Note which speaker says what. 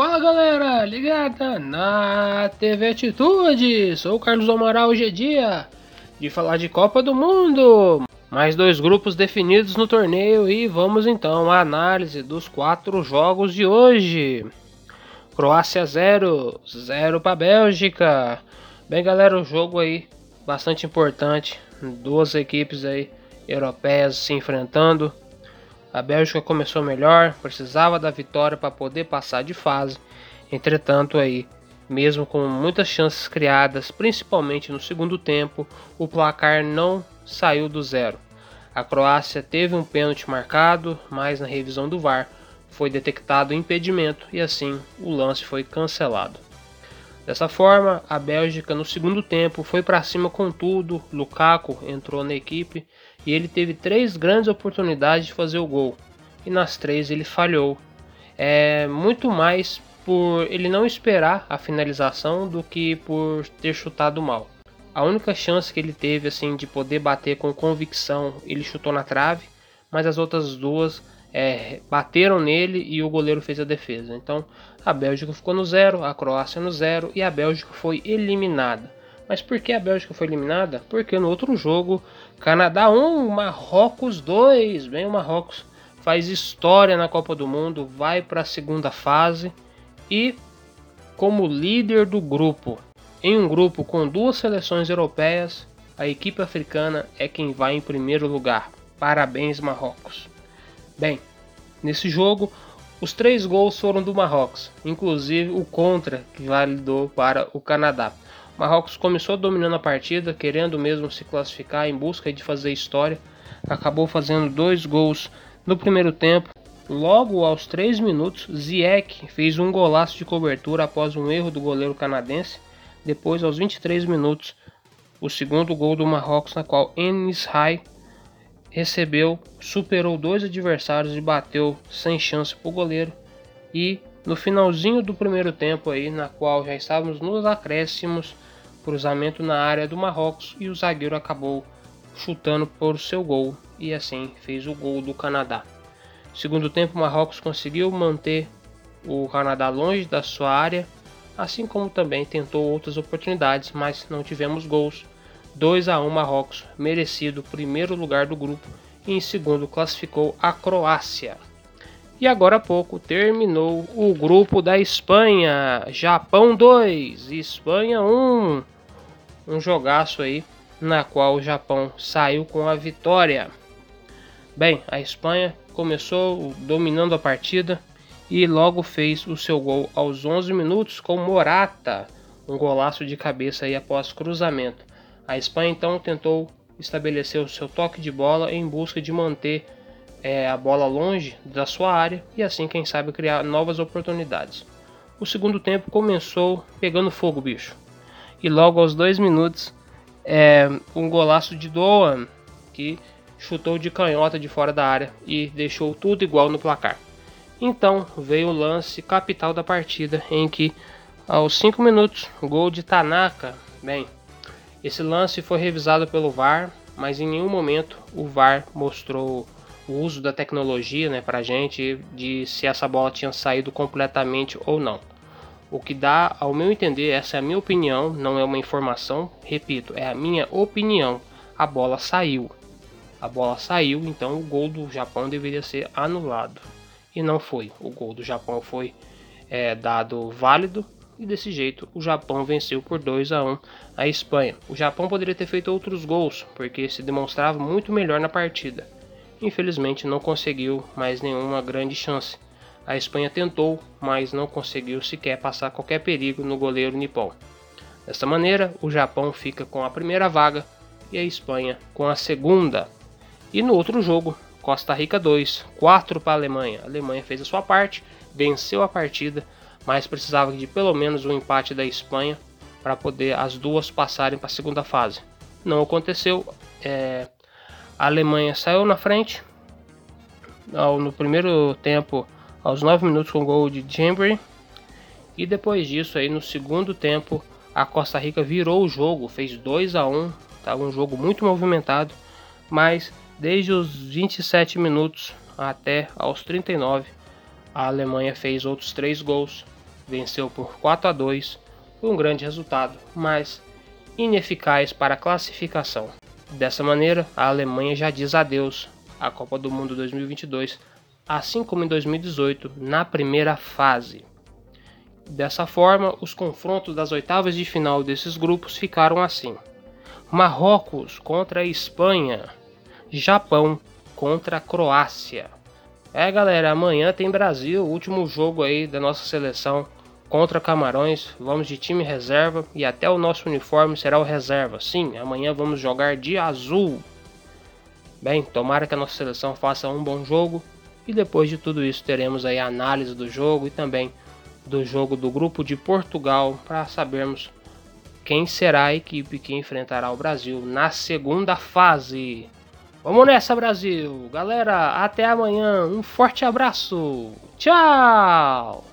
Speaker 1: Fala galera, ligada na TV Atitude, sou o Carlos Amaral hoje é dia de falar de Copa do Mundo. Mais dois grupos definidos no torneio e vamos então à análise dos quatro jogos de hoje. Croácia 0, 0 para Bélgica. Bem galera, o jogo aí bastante importante, duas equipes aí europeias se enfrentando. A Bélgica começou melhor, precisava da vitória para poder passar de fase. Entretanto, aí, mesmo com muitas chances criadas, principalmente no segundo tempo, o placar não saiu do zero. A Croácia teve um pênalti marcado, mas na revisão do VAR foi detectado impedimento e assim o lance foi cancelado. Dessa forma, a Bélgica no segundo tempo foi para cima com tudo. Lukaku entrou na equipe e ele teve três grandes oportunidades de fazer o gol e nas três ele falhou. É muito mais por ele não esperar a finalização do que por ter chutado mal. A única chance que ele teve assim de poder bater com convicção, ele chutou na trave, mas as outras duas é, bateram nele e o goleiro fez a defesa. Então a Bélgica ficou no zero, a Croácia no zero e a Bélgica foi eliminada. Mas por que a Bélgica foi eliminada? Porque no outro jogo, Canadá 1, Marrocos 2. Bem, o Marrocos faz história na Copa do Mundo, vai para a segunda fase e, como líder do grupo, em um grupo com duas seleções europeias, a equipe africana é quem vai em primeiro lugar. Parabéns, Marrocos. Bem, nesse jogo, os três gols foram do Marrocos, inclusive o contra que validou para o Canadá. Marrocos começou dominando a partida, querendo mesmo se classificar em busca de fazer história. Acabou fazendo dois gols no primeiro tempo. Logo aos 3 minutos, Ziyech fez um golaço de cobertura após um erro do goleiro canadense. Depois, aos 23 minutos, o segundo gol do Marrocos, na qual Enis Rai recebeu, superou dois adversários e bateu sem chance para o goleiro. E no finalzinho do primeiro tempo aí, na qual já estávamos nos acréscimos, cruzamento na área do Marrocos e o zagueiro acabou chutando por seu gol e assim fez o gol do Canadá. Segundo tempo, Marrocos conseguiu manter o Canadá longe da sua área, assim como também tentou outras oportunidades, mas não tivemos gols. 2 a 1 Marrocos, merecido primeiro lugar do grupo e em segundo classificou a Croácia. E agora há pouco terminou o grupo da Espanha. Japão 2, Espanha 1. Um jogaço aí na qual o Japão saiu com a vitória. Bem, a Espanha começou dominando a partida e logo fez o seu gol aos 11 minutos com Morata, um golaço de cabeça aí após cruzamento. A Espanha então tentou estabelecer o seu toque de bola em busca de manter é, a bola longe da sua área e assim, quem sabe, criar novas oportunidades. O segundo tempo começou pegando fogo, bicho. E logo aos dois minutos, é, um golaço de Doan que chutou de canhota de fora da área e deixou tudo igual no placar. Então veio o lance capital da partida, em que aos 5 minutos, gol de Tanaka. Bem, esse lance foi revisado pelo VAR, mas em nenhum momento o VAR mostrou o uso da tecnologia né, para a gente de se essa bola tinha saído completamente ou não. O que dá, ao meu entender, essa é a minha opinião, não é uma informação, repito, é a minha opinião. A bola saiu. A bola saiu, então o gol do Japão deveria ser anulado. E não foi. O gol do Japão foi é, dado válido e desse jeito o Japão venceu por 2 a 1 a Espanha. O Japão poderia ter feito outros gols, porque se demonstrava muito melhor na partida infelizmente não conseguiu mais nenhuma grande chance. A Espanha tentou, mas não conseguiu sequer passar qualquer perigo no goleiro nipão. Dessa maneira, o Japão fica com a primeira vaga e a Espanha com a segunda. E no outro jogo, Costa Rica 2, 4 para a Alemanha. A Alemanha fez a sua parte, venceu a partida, mas precisava de pelo menos um empate da Espanha para poder as duas passarem para a segunda fase. Não aconteceu. É, a Alemanha saiu na frente ao, no primeiro tempo, aos 9 minutos com gol de Chambry. E depois disso, aí no segundo tempo, a Costa Rica virou o jogo, fez 2 a 1 Estava um jogo muito movimentado, mas desde os 27 minutos até aos 39, a Alemanha fez outros três gols venceu por 4 a 2, um grande resultado, mas ineficaz para a classificação. Dessa maneira, a Alemanha já diz adeus à Copa do Mundo 2022, assim como em 2018, na primeira fase. Dessa forma, os confrontos das oitavas de final desses grupos ficaram assim: Marrocos contra a Espanha, Japão contra a Croácia. É, galera, amanhã tem Brasil, último jogo aí da nossa seleção contra Camarões. Vamos de time reserva e até o nosso uniforme será o reserva. Sim, amanhã vamos jogar de azul. Bem, tomara que a nossa seleção faça um bom jogo e depois de tudo isso teremos aí a análise do jogo e também do jogo do grupo de Portugal para sabermos quem será a equipe que enfrentará o Brasil na segunda fase. Vamos nessa, Brasil! Galera, até amanhã. Um forte abraço. Tchau!